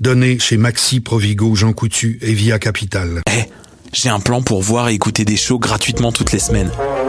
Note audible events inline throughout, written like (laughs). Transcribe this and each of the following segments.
Donnée chez Maxi, Provigo, Jean Coutu et Via Capital. Eh, j'ai un plan pour voir et écouter des shows gratuitement toutes les semaines.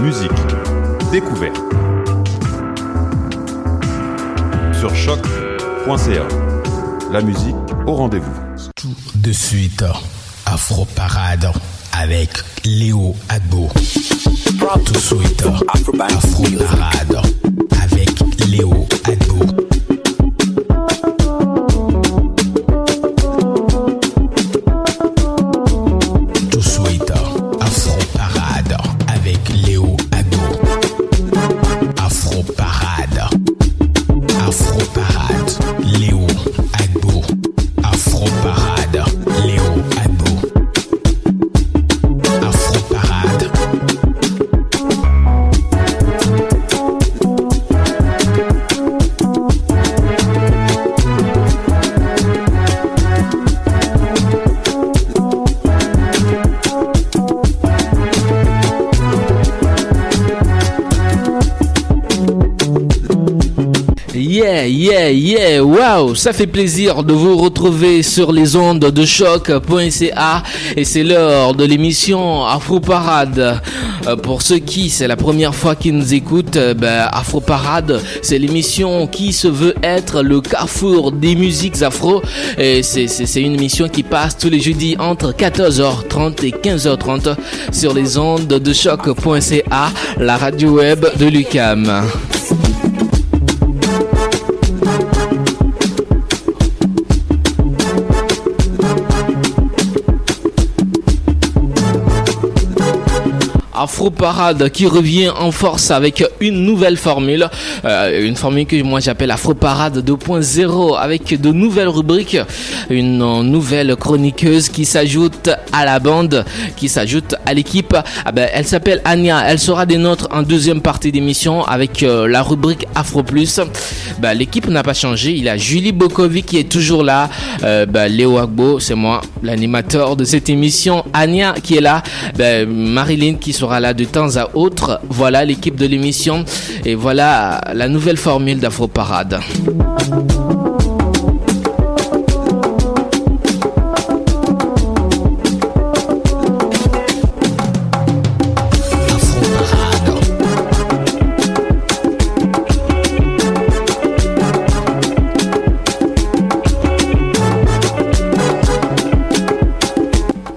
musique, découverte. Sur choc.ca. La musique au rendez-vous. Tout de suite, Afro Parade avec Léo Agbo. Tout de suite, Afro Parade ça fait plaisir de vous retrouver sur les ondes de choc.ca et c'est l'heure de l'émission Afro Parade. Euh, Pour ceux qui, c'est la première fois qu'ils nous écoutent, euh, ben, Afro Parade, c'est l'émission qui se veut être le carrefour des musiques afro et c'est une émission qui passe tous les jeudis entre 14h30 et 15h30 sur les ondes de choc.ca, la radio web de Lucam. Afro Parade qui revient en force avec une nouvelle formule, euh, une formule que moi j'appelle Afro Parade 2.0 avec de nouvelles rubriques, une nouvelle chroniqueuse qui s'ajoute à la bande, qui s'ajoute à l'équipe. Ah ben, elle s'appelle Anya, elle sera des nôtres en deuxième partie d'émission avec euh, la rubrique Afro Plus. Ben, l'équipe n'a pas changé, il y a Julie Bokovic qui est toujours là, euh, ben, Léo Agbo, c'est moi, l'animateur de cette émission, Anya qui est là, ben, Marilyn qui sera là de temps à autre. Voilà l'équipe de l'émission et voilà la nouvelle formule d'Afro Parade.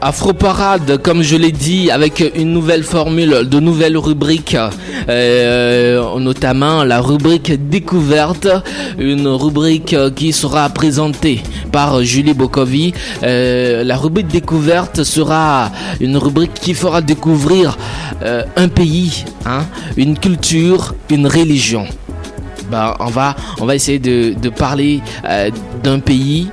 Afro Parade, comme je l'ai dit, avec une nouvelle formule, de nouvelles rubriques, euh, notamment la rubrique découverte, une rubrique qui sera présentée par Julie Bokovi. Euh, la rubrique découverte sera une rubrique qui fera découvrir euh, un pays, hein, une culture, une religion. Ben, on va essayer de, parler d'un pays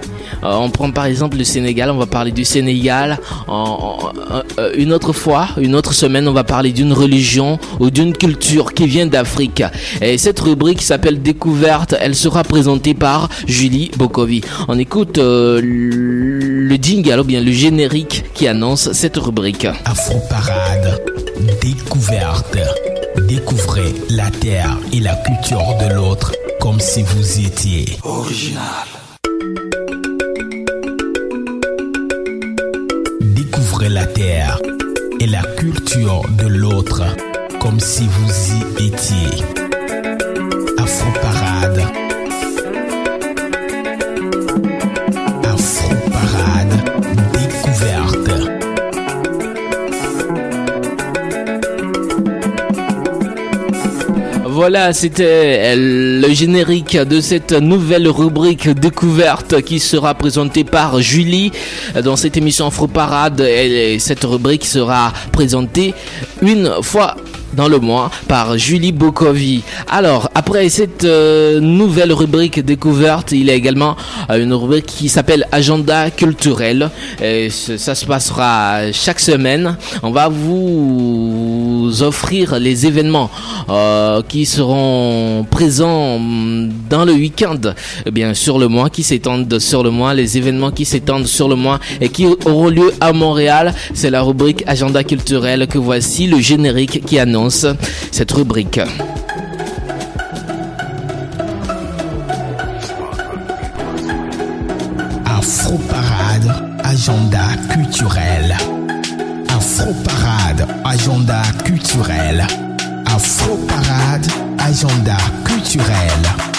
on prend par exemple le Sénégal, on va parler du Sénégal. Euh, une autre fois, une autre semaine, on va parler d'une religion ou d'une culture qui vient d'Afrique. Et cette rubrique s'appelle Découverte, elle sera présentée par Julie Bokovi. On écoute euh, le jingle ou bien le générique qui annonce cette rubrique. Afro Parade, Découverte. Découvrez la terre et la culture de l'autre comme si vous étiez original. Et la culture de l'autre comme si vous y étiez. Afro Voilà, c'était le générique de cette nouvelle rubrique découverte qui sera présentée par Julie dans cette émission Afro Parade. Et cette rubrique sera présentée une fois dans le mois par Julie Bokovi. Alors, après cette euh, nouvelle rubrique découverte, il y a également euh, une rubrique qui s'appelle Agenda culturel. Et ça se passera chaque semaine. On va vous offrir les événements euh, qui seront présents dans le week-end, eh bien sur le mois, qui s'étendent sur le mois, les événements qui s'étendent sur le mois et qui auront lieu à Montréal. C'est la rubrique Agenda culturel que voici le générique qui annonce cette rubrique. Afro Parade, agenda culturel. Afro Parade, agenda culturel. Afro Parade, agenda culturel.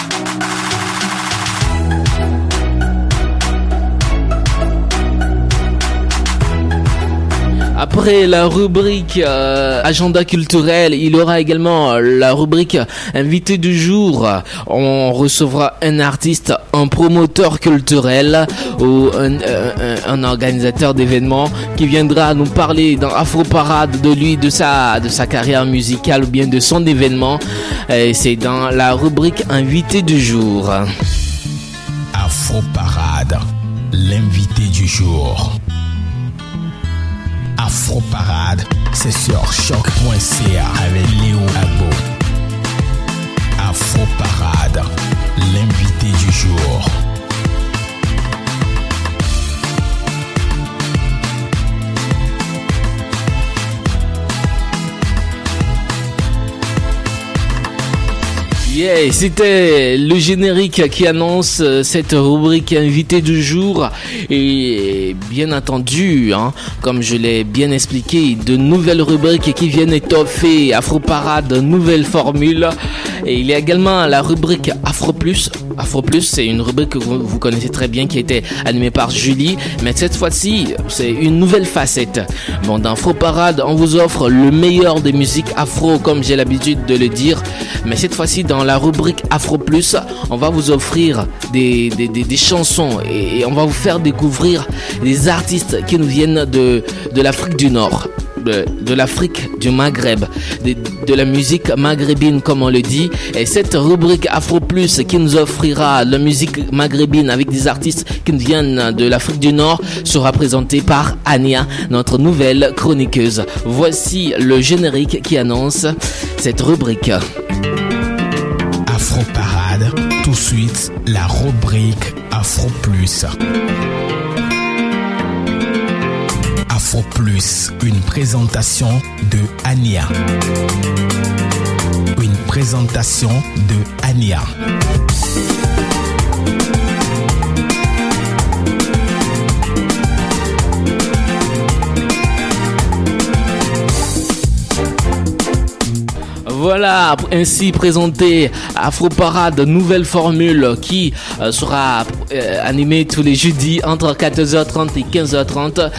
Après la rubrique euh, agenda culturel, il y aura également la rubrique invité du jour. On recevra un artiste, un promoteur culturel ou un, un, organisateur d'événements qui viendra nous parler dans Afro Parade de lui, de sa, de sa carrière musicale ou bien de son événement. C'est dans la rubrique invité du jour. Afro Parade, l'invité du jour. Afro Parade, c'est sur choc.ca avec Léo Agbo. Afro Parade, l'invité du jour. C'était le générique qui annonce euh, cette rubrique invité du jour et bien entendu, hein, comme je l'ai bien expliqué, de nouvelles rubriques qui viennent étoffer Afro Parade, nouvelles formules et il y a également la rubrique Afro Plus. Afro Plus, c'est une rubrique que vous, connaissez très bien qui a été animée par Julie, mais cette fois-ci, c'est une nouvelle facette. Bon, dans Afro Parade, on vous offre le meilleur des musiques afro comme j'ai l'habitude de le dire, mais cette fois-ci dans la rubrique Afro Plus, on va vous offrir des, chansons et, on va vous faire découvrir des artistes qui nous viennent de, l'Afrique du Nord de, de l'Afrique, du Maghreb, de, de, la musique maghrébine comme on le dit. Et cette rubrique Afro Plus qui nous offrira la musique maghrébine avec des artistes qui nous viennent de l'Afrique du Nord sera présentée par Ania, notre nouvelle chroniqueuse. Voici le générique qui annonce cette rubrique. Suite la rubrique Afro Plus. Afro Plus, une présentation de Ania. Une présentation de Ania. Voilà, ainsi présenté Afro Parade, nouvelle formule qui euh, sera euh, animée tous les jeudis entre 14h30 et 15h30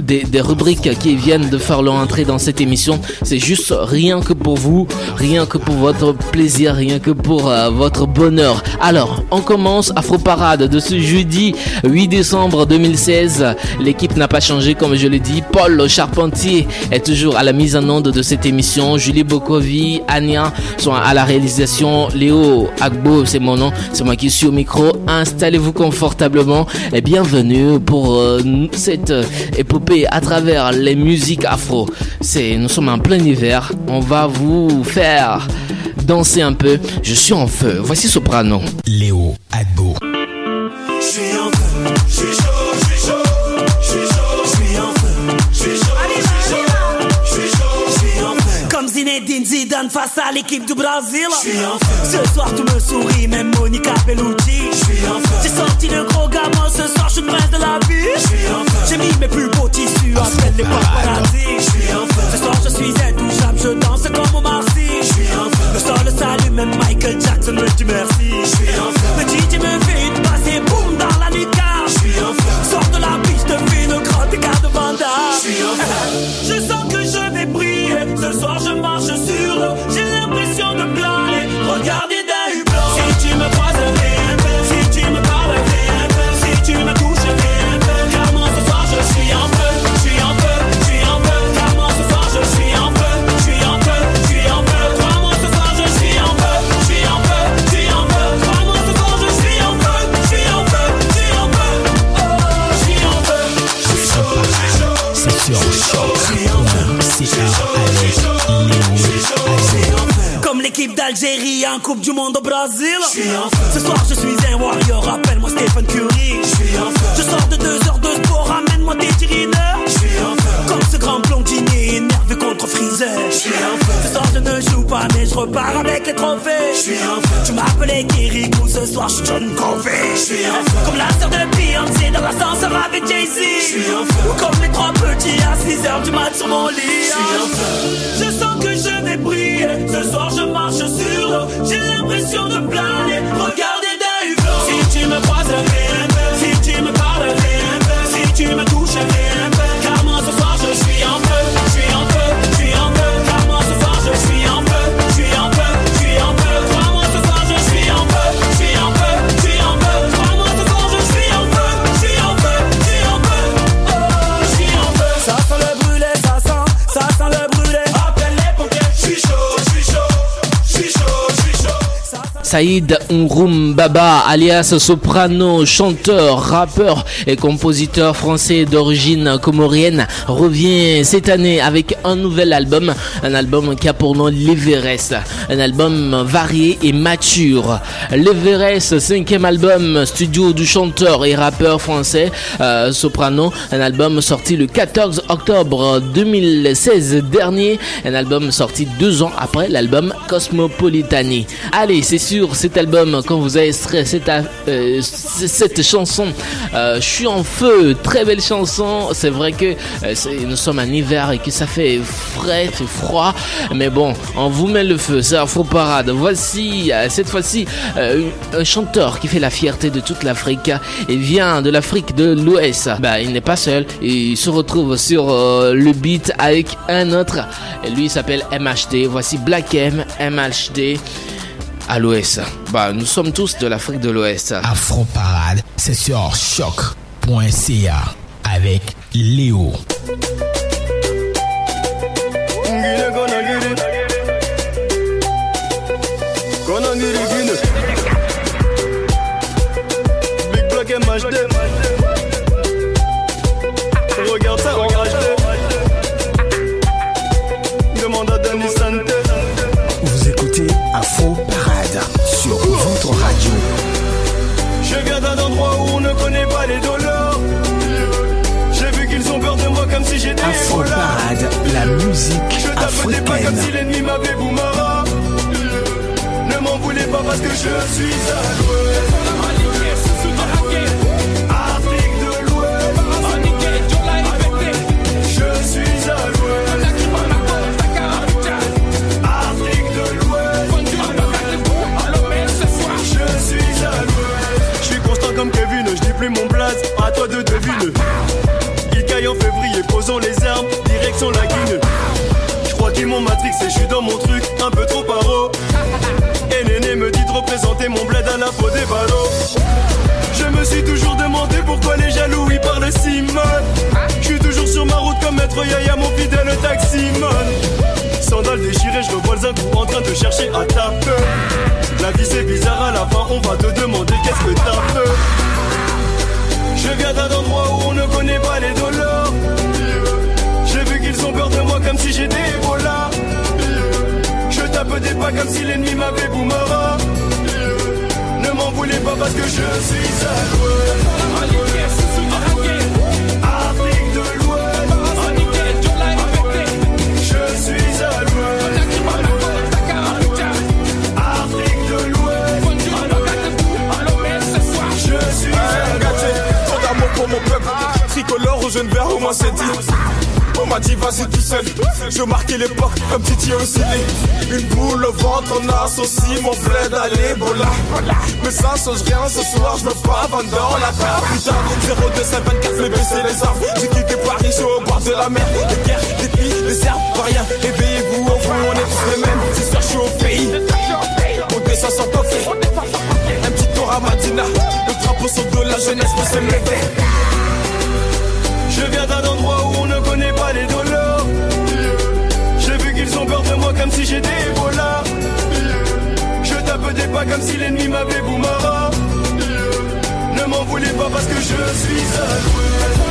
des, des rubriques qui viennent de faire leur entrée dans cette émission. C'est juste rien que pour vous, rien que pour votre plaisir, rien que pour euh, votre bonheur. Alors, on commence Afro Parade de ce jeudi 8 décembre 2016. L'équipe n'a pas changé comme je l'ai dit. Paul Charpentier est toujours à la mise en onde de cette émission. Julie Bokovi, Ania sont à la réalisation. Léo Agbo, c'est mon nom. C'est moi qui suis au micro. Installez-vous confortablement et bienvenue pour euh, cette épopée à travers les musiques afro. C'est, nous sommes en plein hiver. On va vous faire danser un peu. Je suis en feu. Voici Soprano. Léo Agbo. Je suis en feu, je suis chaud, je suis chaud, Face à l'équipe du Brésil. Ce soir tout me sourit, même Monica Bellucci. J'ai sorti le gros gamin, ce soir je suis le prince de la vie. J'ai mis mes plus beaux tissus, appelle les paparazzi. Ce soir je suis intouchable, je danse comme en feu. Le sol salue, même Michael Jackson me dit merci. Le DJ me fait une passe et boum dans la feu. Sors de la piste, fais une grande écart de Vanda. Je (laughs) Ce soir je marche sur l'eau. J'ai l'impression de planer. Regardez d'un d'Algérie en Coupe du Monde au Brésil. Je suis en feu. Ce soir je suis repars avec les trophées. Je suis en feu. Tu m'appelais Kirikou, ce soir je suis John Covey. Je suis en feu. Comme la sœur de Beyoncé dans l'ascenseur avec Jay-Z. Je suis en feu. Ou comme les trois petits à 6 heures du mat sur mon lit. Je suis en feu. Je sens que je vais briller. Ce soir je marche sur l'eau. J'ai l'impression de planer. Regardez d'un hublot. Si tu me croises, un. Si tu me parles, un. Si tu me touches, Saïd Unrum Baba, alias soprano, chanteur, rappeur et compositeur français d'origine comorienne, revient cette année avec un nouvel album, un album qui a pour nom l'Everest, un album varié et mature. L'Everest, cinquième album studio du chanteur et rappeur français euh, soprano, un album sorti le 14 octobre 2016 dernier, un album sorti deux ans après l'album Cosmopolitani. Allez, c'est sûr, cet album, quand vous avez extrait cette, euh, cette chanson, euh, Je suis en feu, très belle chanson. C'est vrai que euh, nous sommes en hiver et que ça fait frais, froid, mais bon, on vous met le feu, c'est Afro Parade. Voici, cette fois-ci, un chanteur qui fait la fierté de toute l'Afrique. Il vient de l'Afrique de l'Ouest. Bah, il n'est pas seul, il se retrouve sur le beat avec un autre. Et lui, s'appelle MHD. Voici Black M, MHD à l'ouest. Bah, nous sommes tous de l'Afrique de l'Ouest. Afro Parade, c'est sur choc.ca avec Léo. Regarde ça en HD. Demande à D'un endroit où on ne connaît pas les dollars. J'ai vu qu'ils ont peur de moi comme si j'étais Afro. Parade, la musique Je tapotais pas comme si l'ennemi m'avait boumara. Ne m'en voulez pas parce que je suis à l'ouest. Je suis à l'ouest. Je suis constant comme Kevin, je dis plus mon blaze. déposons les armes, direction la guigne. Je crois qu'ils m'ont matrixé, je suis dans mon truc, un peu trop paro. Et Néné me dit de représenter mon bled à la peau des ballots. Je me suis toujours demandé pourquoi les jaloux ils parlent si mal. Je suis toujours sur ma route comme maître Yaya, mon fidèle taximan. Sandales déchirées, je revois un coup en train de chercher à taper. La vie c'est bizarre, à la fin on va te demander qu'est-ce que t'as fait. Je viens d'un endroit où on ne connaît pas les dollars. J'ai vu qu'ils ont peur de moi comme si j'étais Ebola. Je tape des pas comme si l'ennemi m'avait boumara. Ne m'en voulez pas parce que je suis à. Pour mon peuple, tricolore au jaune vert, au moins c'est dit. On m'a dit vas-y tout seul, je marquais l'époque comme Titi ciné. Une boule au ventre, on associe mon bled à l'Ebola. Mais ça change rien, ce soir je me pavane dans la capitale. 0224, fais baisser les armes. J'ai quitté Paris, je suis au bord de la mer. Les guerres, les filles, les serbes, pas rien. Éveillez-vous, au fond, on est tous les mêmes. C'est sûr, je suis au pays. On descend sans toquer. Un petit tour à Madina. Le drapeau sur de la jeunesse peut se lever. Je viens d'un endroit où on ne connaît pas les dollars. J'ai vu qu'ils ont peur de moi comme si j'étais Ebola. Je tape des pas comme si l'ennemi m'avait boumara. Ne m'en voulez pas parce que je suis à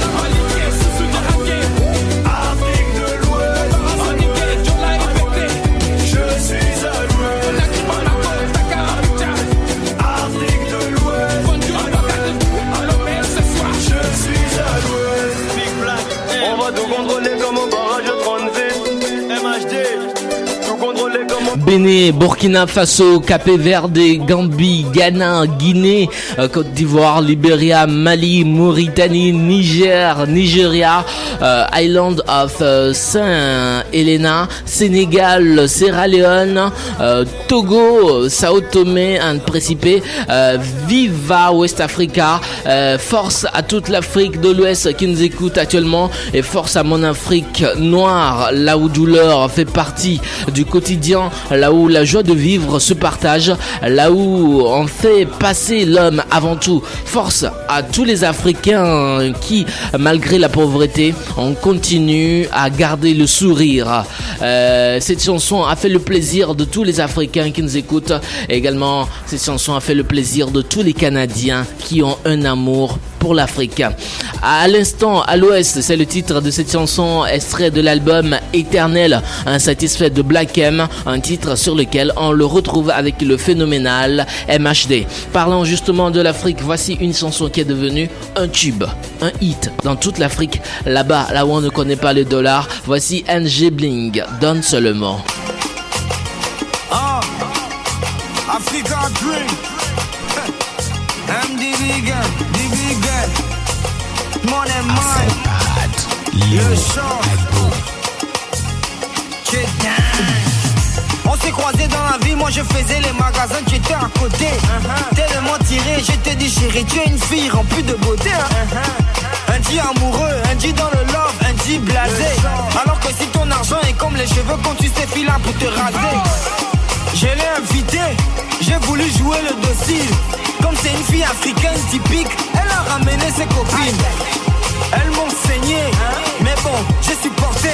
Bénin, Burkina Faso, Capé Verde, Gambie, Ghana, Guinée, euh, Côte d'Ivoire, Libéria, Mali, Mauritanie, Niger, Nigeria, euh, Island of euh, Saint Helena, Sénégal, Sierra Leone, Togo, Sao Tomé and Principe, Viva West Africa, force à toute l'Afrique de l'Ouest qui nous écoute actuellement et force à mon Afrique noire, là où douleur fait partie du quotidien, là où la joie de vivre se partage, là où on fait passer l'homme avant tout. Force à tous les Africains qui, malgré la pauvreté, on continue à garder le sourire. Euh, cette chanson a fait le plaisir de tous les Africains qui nous écoutent. Également, cette chanson a fait le plaisir de tous les Canadiens qui ont un amour pour l'Afrique. À l'instant, à l'ouest, c'est le titre de cette chanson extrait de l'album Éternel, insatisfait de Black M, un titre sur lequel on le retrouve avec le phénoménal MHD. Parlant justement de l'Afrique, voici une chanson qui est devenue un tube, un hit dans toute l'Afrique, là-bas, là où on ne connaît pas le dollar. Voici NG Bling, donne seulement. Ah. (laughs) Le chant. On s'est croisés dans la vie, moi je faisais les magasins, tu étais à côté. Tellement tiré, je t'ai dit chérie, tu es une fille remplie de beauté. hein. Un dit amoureux, un dit dans le love, un dit blasé. Alors que si ton argent est comme les cheveux quand tu sais filer pour te raser. Je l'ai invité, j'ai voulu jouer le docile. Comme c'est une fille africaine typique, elle a ramené ses copines. Elles m'ont saigné, mais bon, j'ai supporté.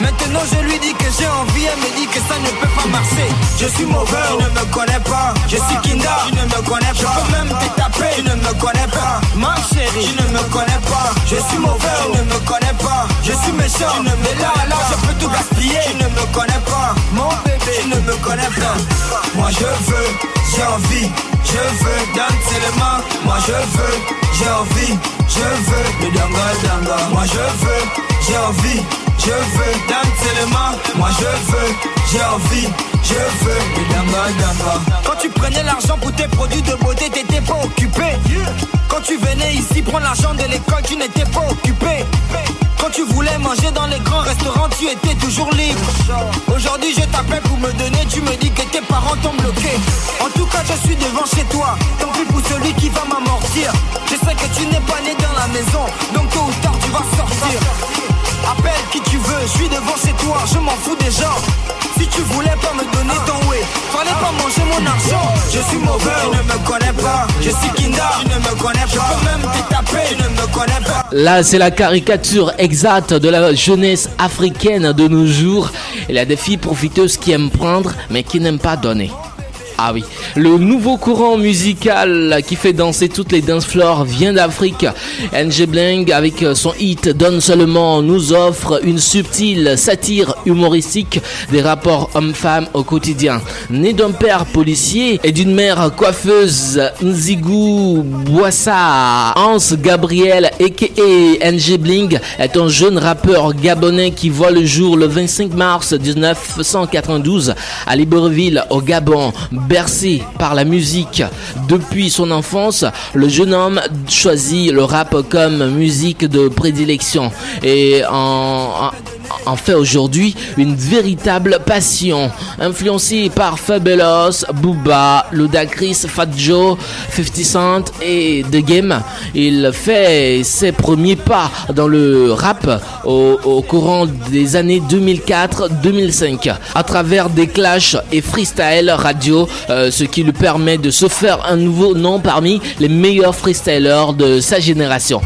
Maintenant je lui dis que j'ai envie, elle me dit que ça ne peut pas marcher. Je suis mauvais, tu ne me connais pas. Je suis Kinda, tu ne me connais pas. Je peux même te taper, tu ne me connais pas. Ma chérie, tu ne me connais pas. Je suis mauvais, tu ne me connais pas. Je suis méchant, tu ne me là, là, je peux tout gaspiller. Tu ne me connais pas. Mon bébé, tu ne me connais pas. Moi je veux, j'ai envie, je veux danser les mains. Moi je veux, j'ai envie, je veux le danga danga. Moi je veux, j'ai envie, je veux les mains. Moi je veux, j'ai envie, je veux le. Quand tu prenais l'argent pour tes produits de beauté, t'étais pas occupé. Quand tu venais ici prendre l'argent de l'école, tu n'étais pas occupé. Quand tu voulais manger dans les grands restaurants, tu étais toujours libre. Aujourd'hui, je t'appelle pour me donner, tu me dis que tes parents t'ont bloqué. En tout cas, je suis devant chez toi. Tant pis pour celui qui va m'amortir. Je sais que tu n'es pas né dans la maison, donc tôt ou tard, tu vas sortir. Appelle qui tu veux, je suis devant chez toi, je m'en fous des gens. Si tu voulais pas me donner ton way, fallait pas manger mon argent. Je suis mauvais, tu ne me connais pas. Je suis Kinda, tu ne me connais pas. Je peux même te taper, tu ne me connais pas. Là, c'est la caricature exacte de la jeunesse africaine de nos jours. Il y a des filles profiteuses qui aiment prendre, mais qui n'aiment pas donner. Ah oui, le nouveau courant musical qui fait danser toutes les dance floors vient d'Afrique. NG Bling avec son hit Donne seulement nous offre une subtile satire humoristique des rapports hommes-femmes au quotidien. Né d'un père policier et d'une mère coiffeuse, Nzigu Boissa, Hans Gabriel aka NG Bling est un jeune rappeur gabonais qui voit le jour le 25 mars 1992 à Libreville au Gabon. Bercé par la musique. Depuis son enfance, le jeune homme choisit le rap comme musique de prédilection. Et en, fait aujourd'hui une véritable passion. Influencé par Fabulous, Booba, Ludacris, Fat Joe, 50 Cent et The Game, il fait ses premiers pas dans le rap au, courant des années 2004-2005 à travers des clashs et freestyle radio, euh, ce qui lui permet de se faire un nouveau nom parmi les meilleurs freestylers de sa génération.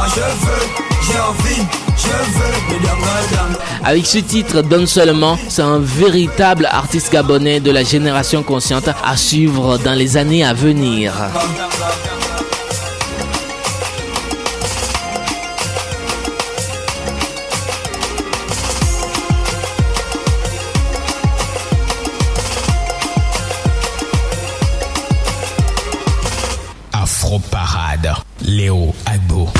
Moi je veux, j'ai envie, je veux, Avec ce titre, Donne seulement, c'est un véritable artiste gabonais de la génération consciente à suivre dans les années à venir. Afro Parade, Léo Agbo.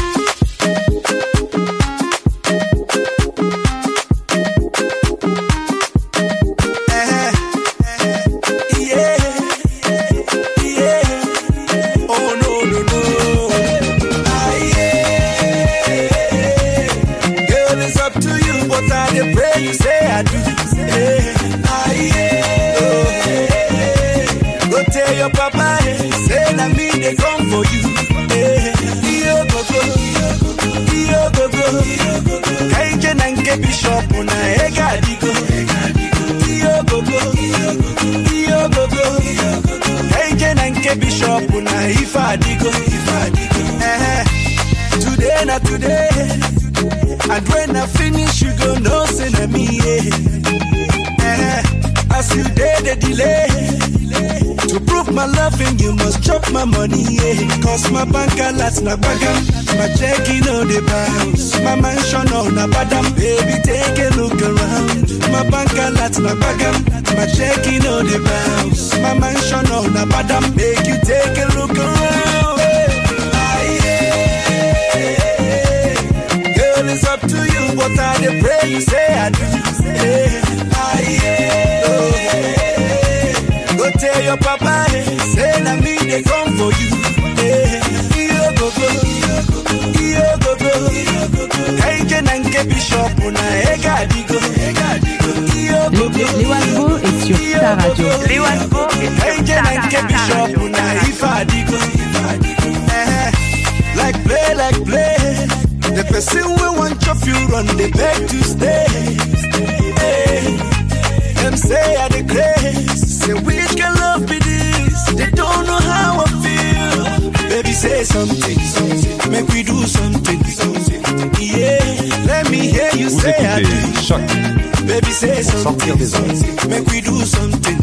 And when I finish you go know say na me. Yeah. Eh, As you dey the delay. To prove my loving, you must chop my money, yeah. Cause my bank alerts na bagam. My checking on the bounce. My mansion on a badam. Baby, take a look around. My bank alerts na bagam. My checking on the bounce. My mansion on a badam. Make you take a look around. what I dey pray you say I do. Yeah. oh. Go tell your papa say me come for you. Hey, radio. Eh, like play, like play. The person we want chop you run, they beg to stay. Hey. Them say I the grace. Say which can love be this? They don't know how I feel. Baby say something. Make we do something. Yeah. Let me hear you Vous say I do. Choc Baby say something, des something. Make we do something.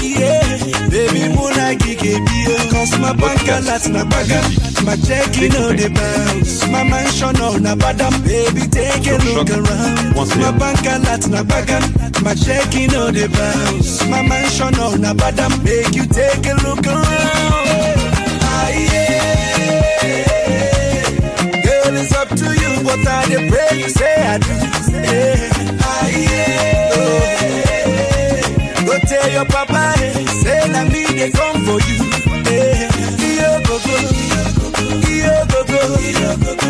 Yeah. Baby muna gige bio. Cause my bank alerts na bagam. My checking on the bounce. My mansion on a badam. Baby take a look around. My bank alerts na bagam. My checking on the bounce. My mansion on a badam. Make you take a look around. Ah, yeah. Girl, it's up to you. What I dey pray you say I do. Yeah. Ah, yeah. Oh. Go tell your papa, say na me they come for you.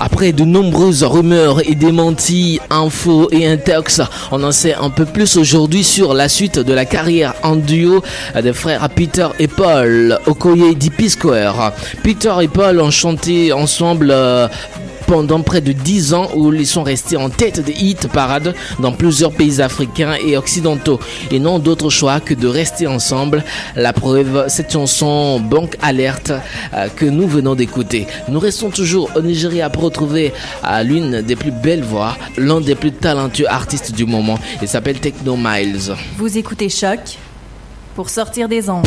Après de nombreuses rumeurs et démentis, infos et intox, on en sait un peu plus aujourd'hui sur la suite de la carrière en duo des frères Peter et Paul Okoye d'Hippie Square. Peter et Paul ont chanté ensemble euh, pendant près de 10 ans où ils sont restés en tête des hit parades dans plusieurs pays africains et occidentaux et n'ont d'autre choix que de rester ensemble. La preuve, cette chanson Banque Alerte euh, que nous venons d'écouter. Nous restons toujours au Nigeria pour retrouver euh, l'une des plus belles voix, l'un des plus talentueux artistes du moment. Il s'appelle Techno Miles. Vous écoutez Choc pour sortir des ondes.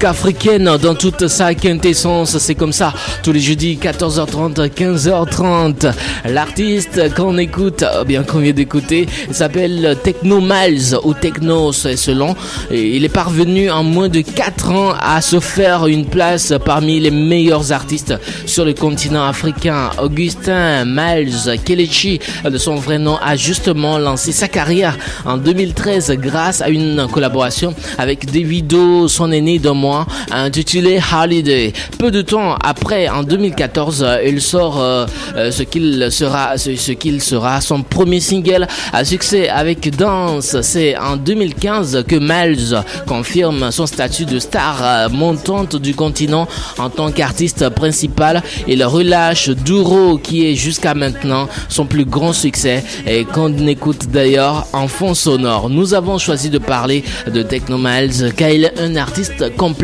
musique africaine dans toute sa quintessence, c'est comme ça. Tous les jeudis, 14h30, 15h30. L'artiste qu'on écoute, bien qu'on vient d'écouter, s'appelle Techno Miles ou Techno, selon. Il est parvenu en moins de 4 ans à se faire une place parmi les meilleurs artistes sur le continent africain. Augustin Miles Kelechi, de son vrai nom, a justement lancé sa carrière en 2013 grâce à une collaboration avec Davido, son aîné d'un mois, intitulé Holiday. Peu de temps après, en 2014, euh, il sort euh, euh, ce qu'il sera, ce qu'il sera son premier single à succès avec Dance. C'est en 2015 que Miles confirme son statut de star euh, montante du continent en tant qu'artiste principal. Il relâche Duro qui est jusqu'à maintenant son plus grand succès et qu'on écoute d'ailleurs en fond sonore. Nous avons choisi de parler de Techno Miles car il est un artiste complet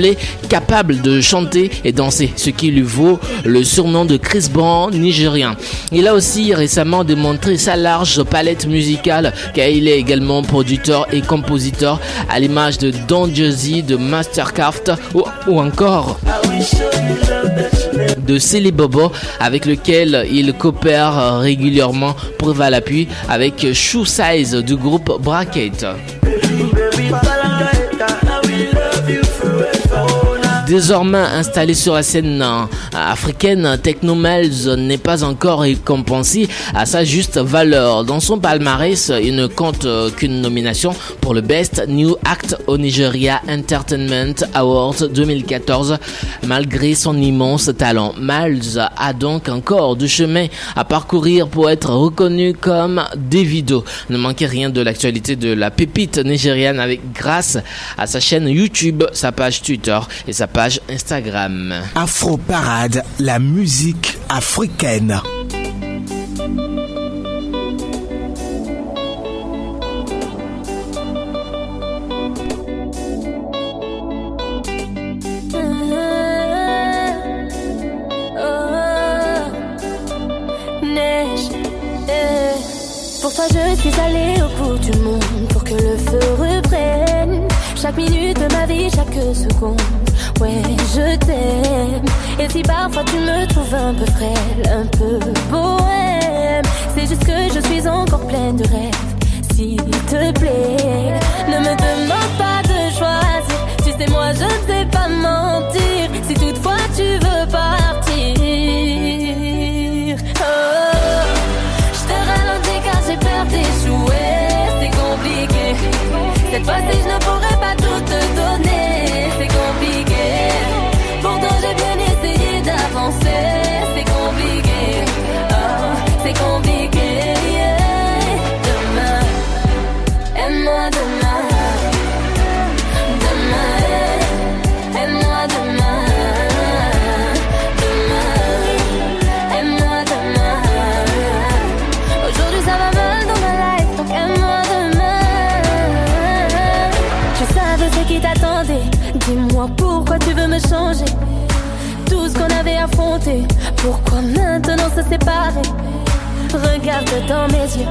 capable de chanter et danser, ce qui lui vaut le surnom de Chris Brown nigérien. Il a aussi récemment démontré sa large palette musicale car il est également producteur et compositeur à l'image de Don Jazzy, de Mastercraft ou, encore de Célie Bobo avec lequel il coopère régulièrement preuve à avec Shoe Size du groupe Bracket. Désormais installé sur la scène euh, africaine, Techno Miles n'est pas encore récompensé à sa juste valeur. Dans son palmarès, il ne compte euh, qu'une nomination pour le Best New Act au Nigeria Entertainment Awards 2014. Malgré son immense talent, Miles a donc encore du chemin à parcourir pour être reconnu comme Davido. Ne manquez rien de l'actualité de la pépite nigériane avec grâce à sa chaîne YouTube, sa page Twitter et sa page Instagram. Afro Parade, la musique africaine. eh. toi je suis allée au bout du monde pour que le feu reprenne. Chaque minute de ma vie, chaque seconde. Ouais, je t'aime. Et si parfois tu me trouves un peu frêle, un peu bohème, c'est juste que je suis encore pleine de rêves. S'il te plaît, ne me demande pas de choisir. Tu sais, moi je ne sais pas mentir. Si toutefois tu veux partir. Oh, je te ralentis car j'ai peur d'échouer. C'est compliqué. Cette fois-ci, je ne pourrai pourquoi maintenant se séparer? Regarde dans mes yeux,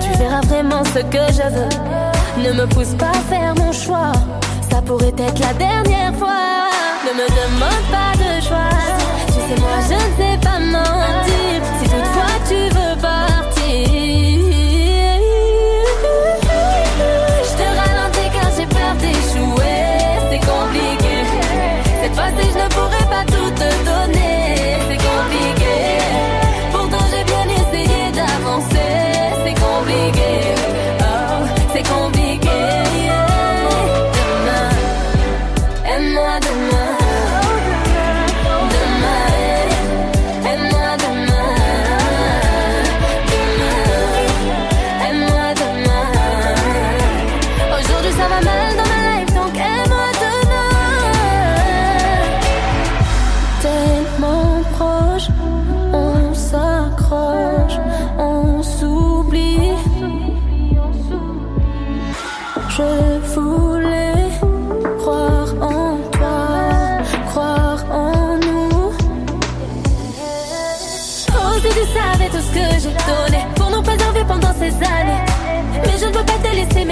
tu verras vraiment ce que je veux. Ne me pousse pas à faire mon choix, ça pourrait être la dernière fois. Ne me demande pas de choix, tu sais, moi je ne sais pas mentir.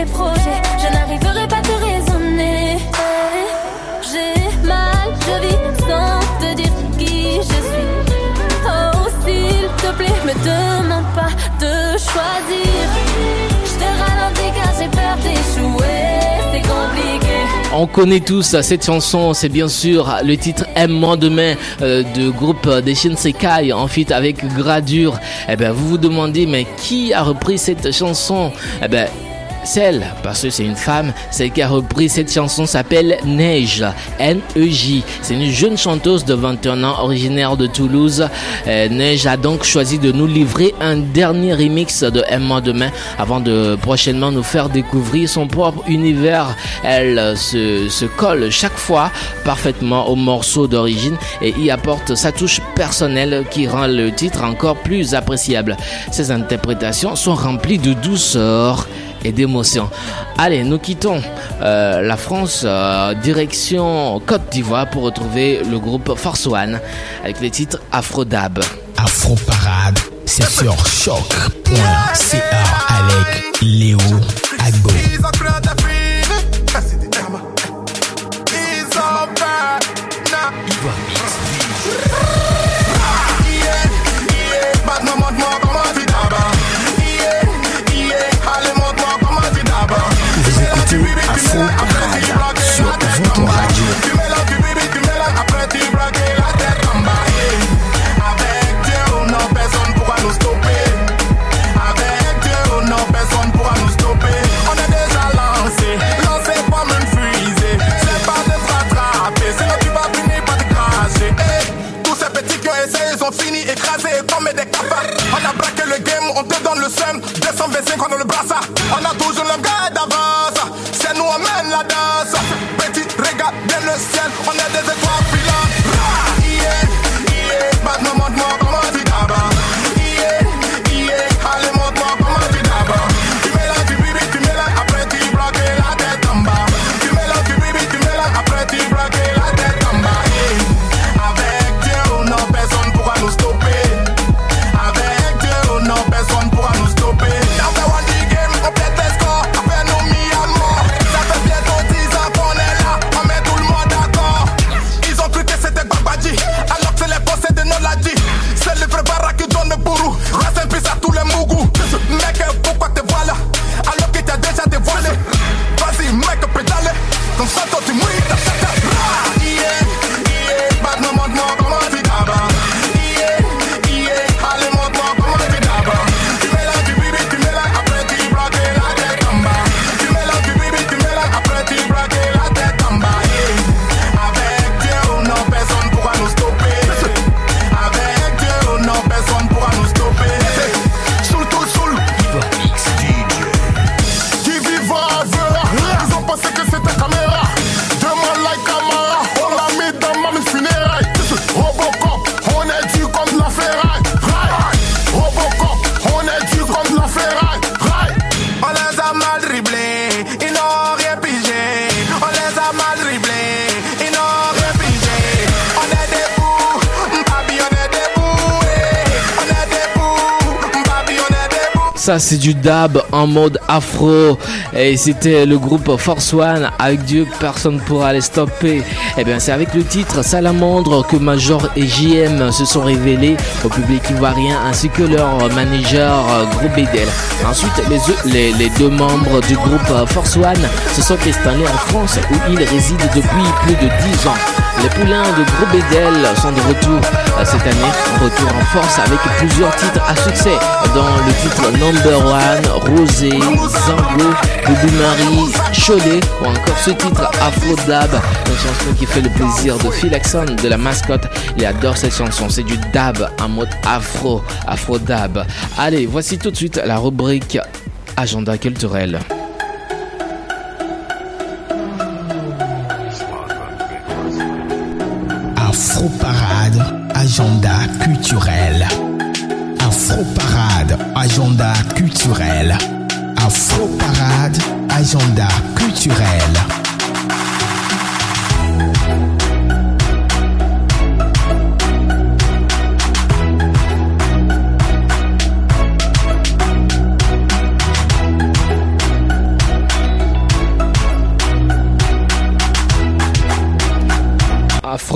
Mes projets, je n'arriverai pas à te raisonner. J'ai mal, je vis sans te dire qui je suis. Oh, s'il te plaît, me demande pas de choisir. Je te ralentis car j'ai peur d'échouer, c'est compliqué. On connaît tous cette chanson, c'est bien sûr le titre Aime-moi demain euh, du groupe des Shinsekai en feat avec Gradure. Eh ben vous vous demandez mais qui a repris cette chanson? Eh ben celle, parce que c'est une femme, celle qui a repris cette chanson s'appelle Neige, N-E-J. C'est une jeune chanteuse de 21 ans originaire de Toulouse. Euh, Neige a donc choisi de nous livrer un dernier remix de Aime-moi demain avant de prochainement nous faire découvrir son propre univers. Elle se, se colle chaque fois parfaitement au morceau d'origine et y apporte sa touche personnelle qui rend le titre encore plus appréciable. Ses interprétations sont remplies de douceur d'émotion. Allez, nous quittons euh, la France, euh, direction Côte d'Ivoire pour retrouver le groupe Force One avec le titre Afrodab. Afro Parade, c'est sur choc.ca avec C'est du dab en mode afro. Et c'était le groupe Force One. Avec Dieu, personne ne pourra les stopper. Et eh bien, c'est avec le titre Salamandre que Major et JM se sont révélés au public ivoirien ainsi que leur manager Groupe Bedel. Ensuite, les, les, deux membres du groupe Force One se sont installés en France où ils résident depuis plus de 10 ans. Les poulains de Gros Bédel sont de retour cette année, retour en force avec plusieurs titres à succès, dans le titre Number Rosé, Zango, Boubou Marie, Cholet, ou encore ce titre Afro Dab, une chanson qui fait le plaisir de Phil Axon, de la mascotte. Il adore cette chanson, c'est du dab en mode afro, Afro Dab. Allez, voici tout de suite la rubrique Agenda culturel.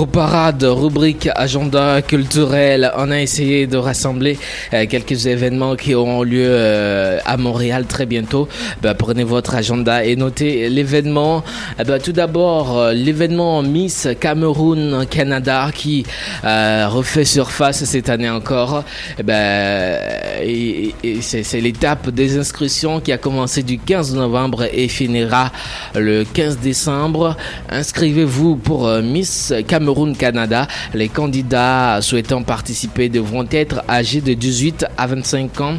Parade, rubrique agenda culturel. On a essayé de rassembler euh, quelques événements qui auront lieu euh, à Montréal très bientôt. Bah, prenez votre agenda et notez l'événement. Eh ben, tout d'abord, euh, l'événement Miss Cameroun Canada qui refait surface cette année encore. Eh et, c'est l'étape des inscriptions qui a commencé du 15 novembre et finira le 15 décembre. Inscrivez-vous pour Miss Cameroun Canada. Les candidats souhaitant participer devront être âgés de 18 à 25 ans.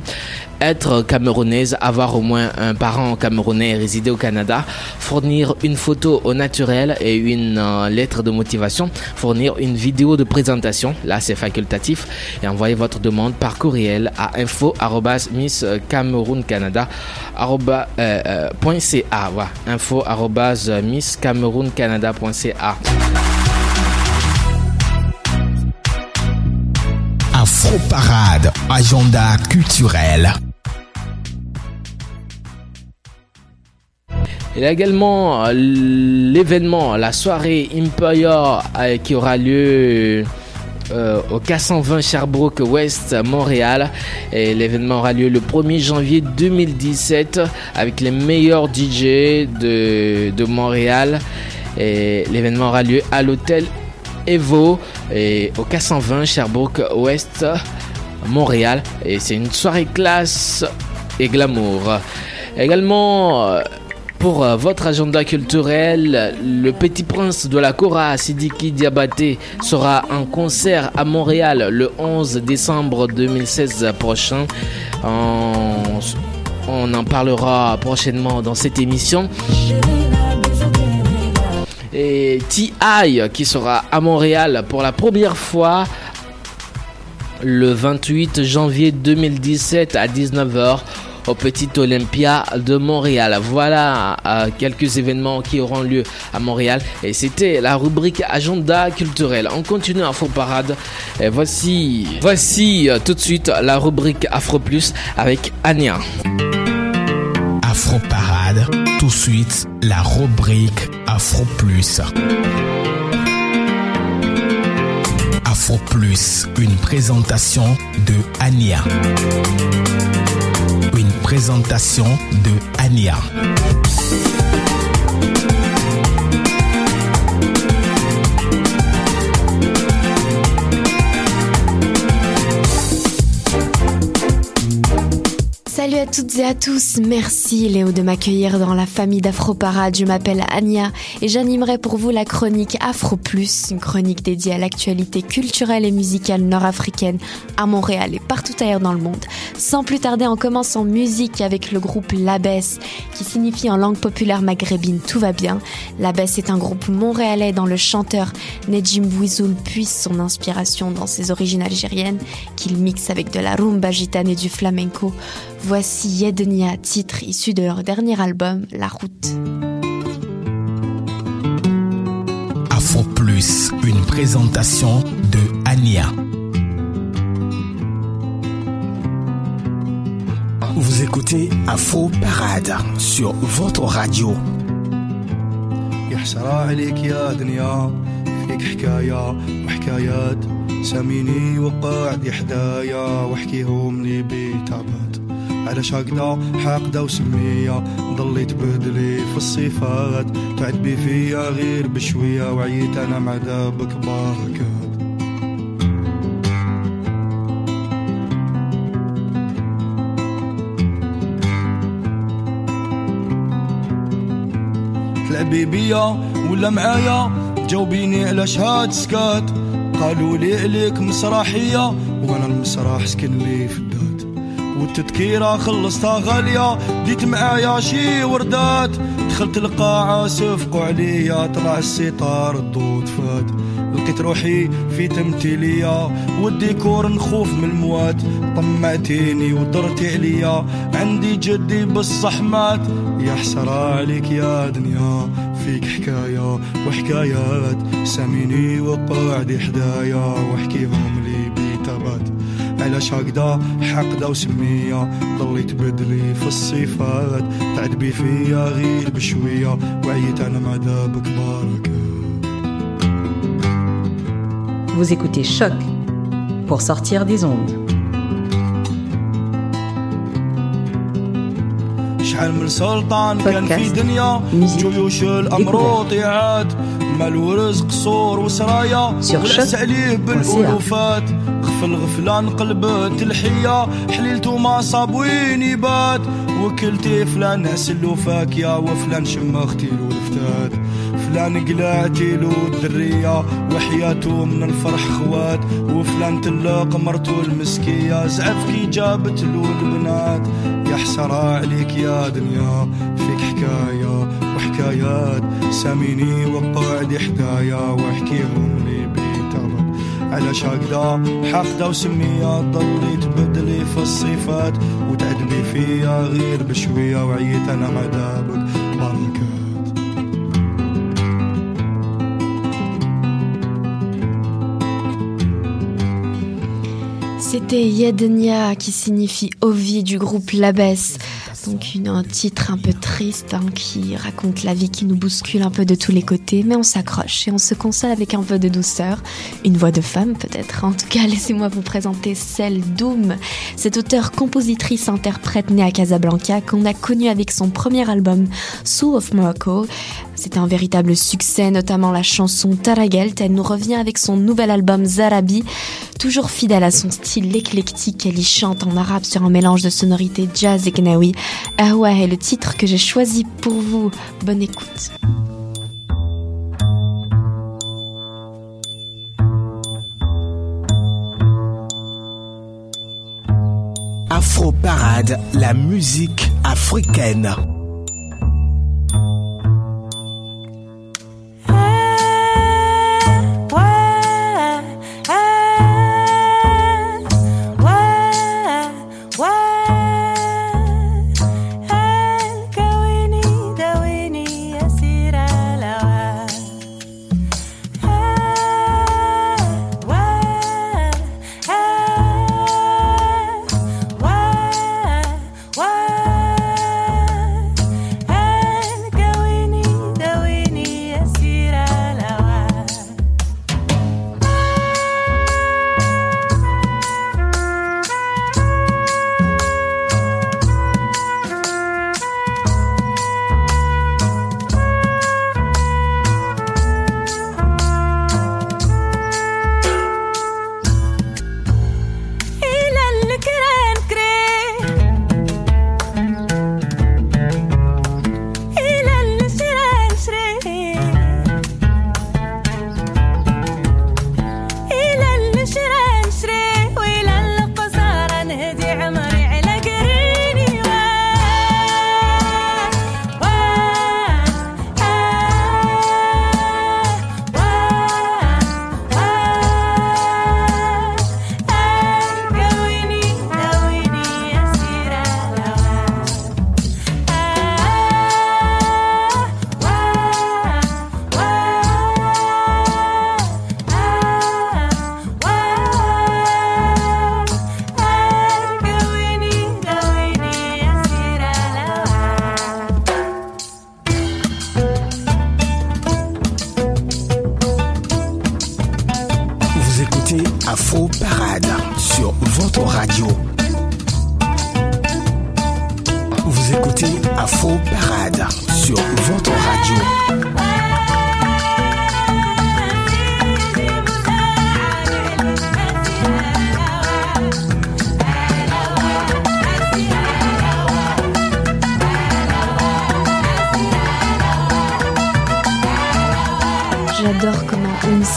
Être camerounaise, avoir au moins un parent camerounais résider au Canada, fournir une photo au naturel et une euh, lettre de motivation, fournir une vidéo de présentation, là c'est facultatif, et envoyer votre demande par courriel à info. Afro Parade, agenda culturel. Il y a également euh, l'événement, la soirée Empire euh, qui aura lieu euh, au 420 Sherbrooke West Montréal. Et l'événement aura lieu le 1er janvier 2017 avec les meilleurs DJ de, de Montréal. Et l'événement aura lieu à l'hôtel Evo et au K120 Sherbrooke Ouest Montréal et c'est une soirée classe et glamour. Également pour euh, votre agenda culturel, le Petit Prince de la Cora, Sidiki Diabaté, sera en concert à Montréal le 11 décembre 2016 prochain. on en parlera prochainement dans cette émission et T.I. qui sera à Montréal pour la première fois le 28 janvier 2017 à 19h au Petit Olympia de Montréal. Voilà euh, quelques événements qui auront lieu à Montréal. Et c'était la rubrique agenda culturel. On continue Afro Parade. Et voici, voici euh, tout de suite la rubrique Afro Plus avec Ania. Afro Parade, tout de suite la rubrique Afro Plus. Afro Plus, une présentation de Ania. Une présentation de Ania. À toutes et à tous, merci Léo de m'accueillir dans la famille d'Afro Parade. Je m'appelle Ania et j'animerai pour vous la chronique Afro Plus, une chronique dédiée à l'actualité culturelle et musicale nord-africaine à Montréal et partout ailleurs dans le monde. Sans plus tarder, on commence en musique avec le groupe Labès, qui signifie en langue populaire maghrébine Tout va bien. Labès est un groupe montréalais dont le chanteur Nejim Bouizoul puise son inspiration dans ses origines algériennes, qu'il mixe avec de la rumba gitane et du flamenco. Voici Yednia, titre issu de leur dernier album, La Route. Afro Plus, une présentation de Ania. Vous écoutez Afro Parade sur votre radio. يا حسرة عليك يا دنيا فيك حكاية وحكايات ساميني وقعد حدايا واحكيهم لي بيتعبات علاش هكدا حاقدة وسمية ضلي تبدلي في الصفات. تعتبي فيا غير بشوية. وعيت أنا مع دابك بركات تلعبي بيا ولا معايا؟ جاوبيني على شهاد سكات. قالوا لي عليك مسرحية. وأنا المسرح سكن لي في والتذكيرة خلصتها غالية ديت معايا شي وردات. دخلت القاعة صفقوا عليا طلع الستار الضوء فات لقيت روحي في تمثيلية والديكور نخوف من الموات. طمعتيني ودرتي عليا عندي جدي بصح مات. يا حسرة عليك يا دنيا فيك حكاية وحكايات. ساميني وقعدي حدايا واحكيهم لي. علاش هكدا حقدة وسمية ضلي تبدلي في الصفات تعذبي فيا غير بشوية. وعيت أنا مع دابك Vous écoutez Choc pour sortir des ondes. شحال من سلطان كان في دنيا. جيوش الامروطيات مال ورزق قصور وسرايا. ولعس عليه بالألوفات. غفل غفلان قلبت الحية حليلتو ما صاب وين يبات. وكلتي فلان عسلو فاكية وفلان شمختي له الفتات فلان قلعتي له الدرية وحياته من الفرح خوات. وفلان تلق مرتو المسكية زعف كي جابت له البنات. يا حسرة عليك يا دنيا فيك حكاية وحكايات. ساميني وقعدي حدايا واحكيهم لي. بيتابك علاش هكدا حقدة وسمية ضلي تبدلي في الصفات وتعدبي فيا غير بشوية وعيت انا مع دابك بركات C'était Yednia qui signifie Ovi du groupe Labès. Donc une, un titre un peu hein, qui raconte la vie qui nous bouscule un peu de tous les côtés, mais on s'accroche et on se console avec un peu de douceur. Une voix de femme peut-être. En tout cas, (laughs) laissez-moi vous présenter celle Doom, cette auteure-compositrice interprète née à Casablanca qu'on a connue avec son premier album Soul of Morocco. C'était un véritable succès, notamment la chanson Taragelt. Elle nous revient avec son nouvel album Zarabi. Toujours fidèle à son style éclectique, elle y chante en arabe sur un mélange de sonorités jazz et gnawi. Ahwa est le titre que j'ai choisi pour vous. Bonne écoute. Afro Parade, la musique africaine.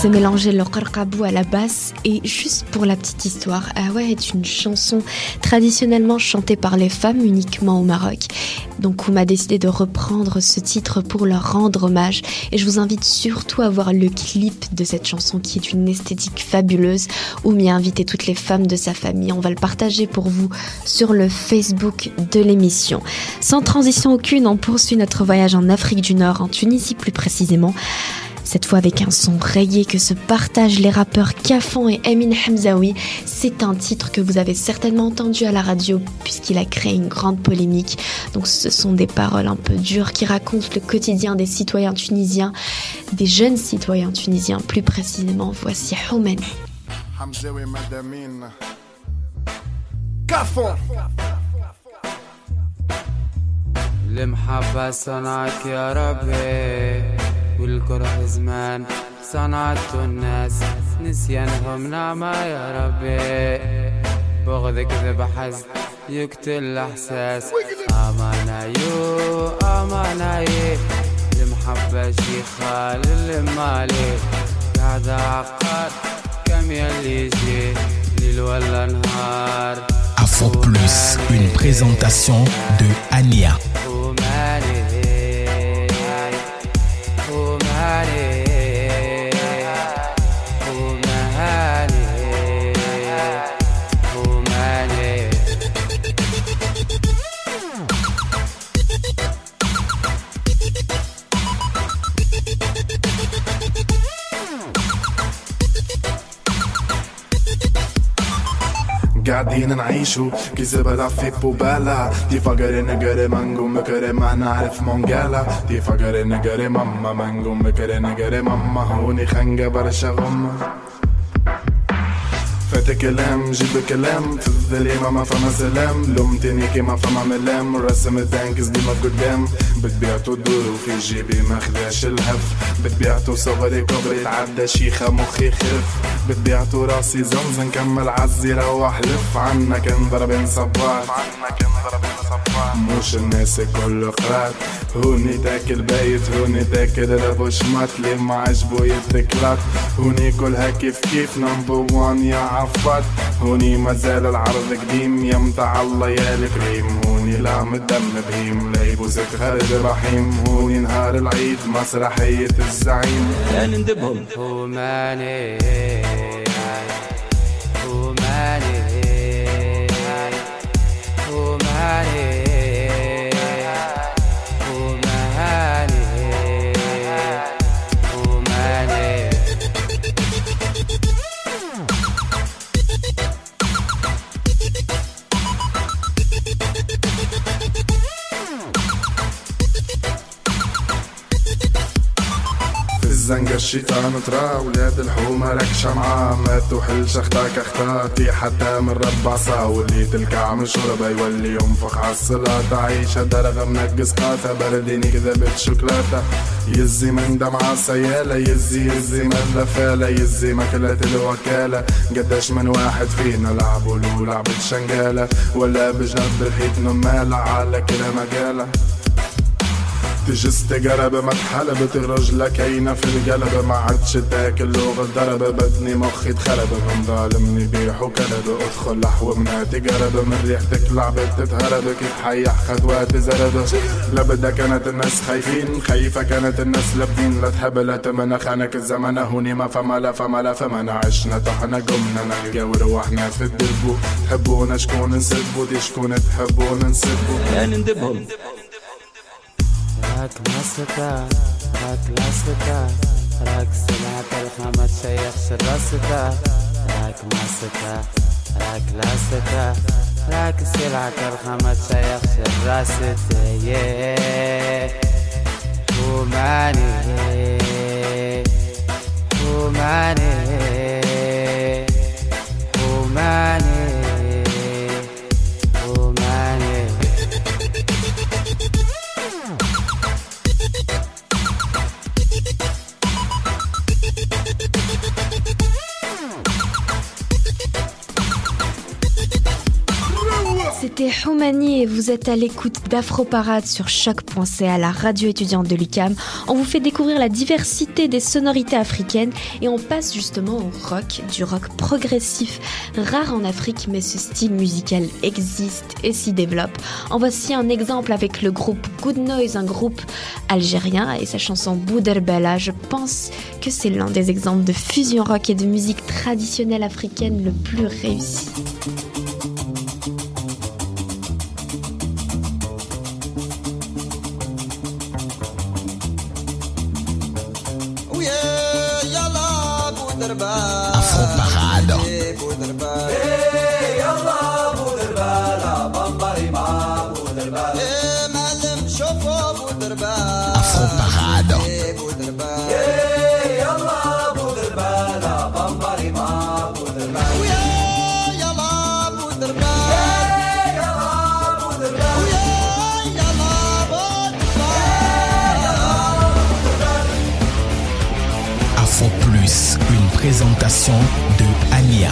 On s'est mélangé le qarqabou à la basse et juste pour la petite histoire, Awa est une chanson traditionnellement chantée par les femmes uniquement au Maroc. Donc on m'a décidé de reprendre ce titre pour leur rendre hommage et je vous invite surtout à voir le clip de cette chanson qui est une esthétique fabuleuse où m'y a invité toutes les femmes de sa famille. On va le partager pour vous sur le Facebook de l'émission. Sans transition aucune, on poursuit notre voyage en Afrique du Nord, en Tunisie plus précisément cette fois avec un son rayé que se partagent les rappeurs Kafan et Emin Hamzaoui. C'est un titre que vous avez certainement entendu à la radio puisqu'il a créé une grande polémique. Donc ce sont des paroles un peu dures qui racontent le quotidien des citoyens tunisiens, des jeunes citoyens tunisiens plus précisément. Voici Houmen. Kafan والكره زمان صنعته الناس نسيانهم نعمة يا ربي. بغض كذب حزن يقتل احساس امانة يو امانة يه المحبة شيخة للمالي قاعد عقار كم يلي يجي ليل ولا نهار Afro Plus, une présentation de Ania. قاعدين نعيشو كي زبالة في بوبالا دي فقر نقر مانجو مكر ما نعرف مونجالا دي فقر نقر ماما مانجو مكر نقر ماما هوني خنقة برشا غمة فات كلام جيب كلام في الظليمة ما فما سلام. لومتني كيما فما ملام. رسم التانكس ديما قدام. بتبيعتو الدور وفي جيبي ما خذاش الهف. بتبيعتو صغري كبري تعدى شيخة مخي خف. بتبيعتو راسي زمزم كمل عزي روح لف. عنا كان ضربين صباح. عنا كان ضربين صباح. مش الناس كله قرات هوني تاكل بايت هوني تاكل ربو شمات لي ما عجبو يتكلات هوني كلها كيف كيف نمبر وان يا عفات هوني مازال العرض قديم يا متاع الله يا الكريم. هوني لا مدم بهيم لا يبوسك خالد رحيم. هوني نهار العيد مسرحية الزعيم. لا نندبهم. الزنقة الشيطان ترى ولاد الحومة راك شمعة. ما توحلش أختك أختاتي حتى من ربع صا واللي تلكع من شربة يولي ينفخ عالصلاة عيشة درغة منقص قاتا برديني كذبت شوكولاتة. يزي من دمعة سيالة يزي يزي من لفالة. يزي مكلة الوكالة. قداش من واحد فينا لعبوا له لعبة شنقالة. ولا بجنب الحيط نمالة على كلا مقالة. تجس تقرب ما تحلبت الرجلة كاينة في القلب. ما عادش تاكل لغة ضرب بدني مخي تخرب من ظالمني بيح وكلب ادخل لحو مناتي قرب. من ريحتك لعبت تتهرب كيف حيح خطوات زرب. لبدا كانت الناس خايفين خايفة كانت الناس لابدين. لا تحب لا تمنى خانك الزمن. هوني ما فما لا فما لا فما. عشنا طحنا قمنا نلقى وروحنا في الدربو تحبونا شكون نسبو؟ دي شكون تحبونا نسبو؟ لا نندبهم راك مسكة راك لاسكة راك سمعت الخامة تشيخش الراسكة. راك مسكة راك لاسكة. راك سلعك الخامة تشيخش الراسكة هوماني هوماني C'était Houmani et vous êtes à l'écoute d'Afro Parade sur choc.ca, la radio étudiante de l'UCAM. On vous fait découvrir la diversité des sonorités africaines et on passe justement au rock, du rock progressif, rare en Afrique, mais ce style musical existe et s'y développe. En voici un exemple avec le groupe Good Noise, un groupe algérien et sa chanson Bouderbella. Je pense que c'est l'un des exemples de fusion rock et de musique traditionnelle africaine le plus réussi. Afro Parade. Afro Plus, une présentation de Ania.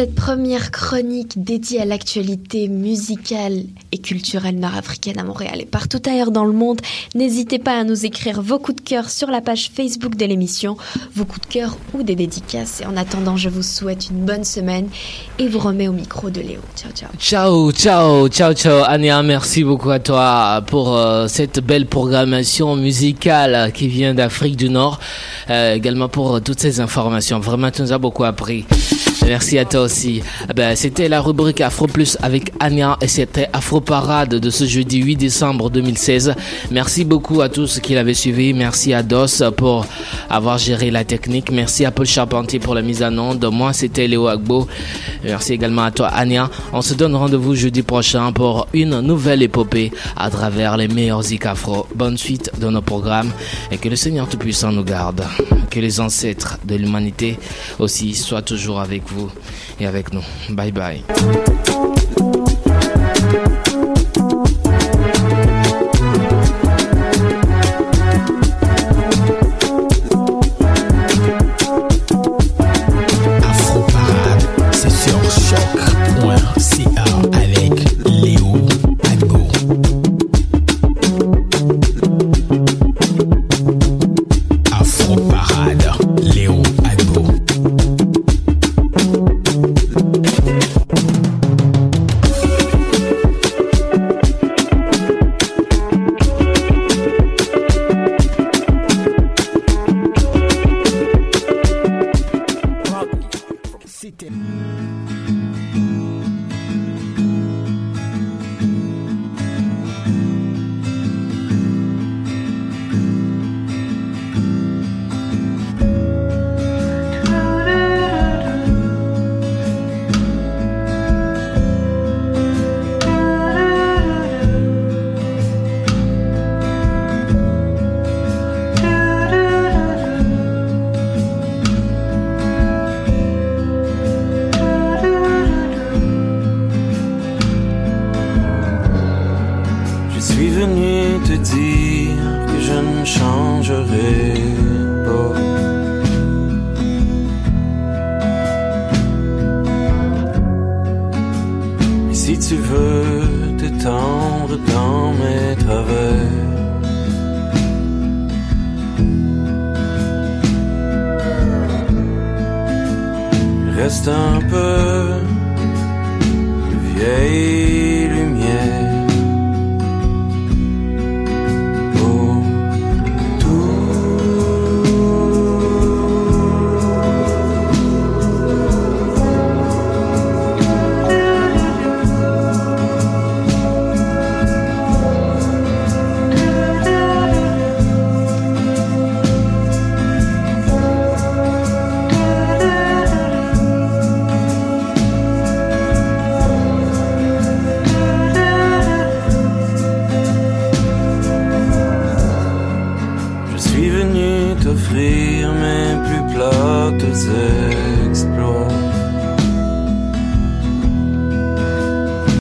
Cette première chronique dédiée à l'actualité musicale et culturelle nord-africaine à Montréal et partout ailleurs dans le monde. N'hésitez pas à nous écrire vos coups de cœur sur la page Facebook de l'émission, vos coups de cœur ou des dédicaces. Et en attendant, je vous souhaite une bonne semaine et vous remets au micro de Léo. Ciao, ciao. Ciao, ciao, ciao, ciao. Ania, merci beaucoup à toi pour euh, cette belle programmation musicale qui vient d'Afrique du Nord. Euh, également pour toutes ces informations. Vraiment, tu nous as beaucoup appris. Merci à toi aussi. Eh ben, c'était la rubrique Afro Plus avec Anya et c'était Afro Parade de ce jeudi 8 décembre 2016. Merci beaucoup à tous qui l'avaient suivi. Merci à DOS pour avoir géré la technique. Merci à Paul Charpentier pour la mise en onde. Moi, c'était Léo Agbo. Merci également à toi, Anya. On se donne rendez-vous jeudi prochain pour une nouvelle épopée à travers les meilleurs zik afro. Bonne suite de nos programmes et que le Seigneur Tout-Puissant nous garde. Que les ancêtres de l'humanité aussi soient toujours avec vous et avec nous. Bye bye.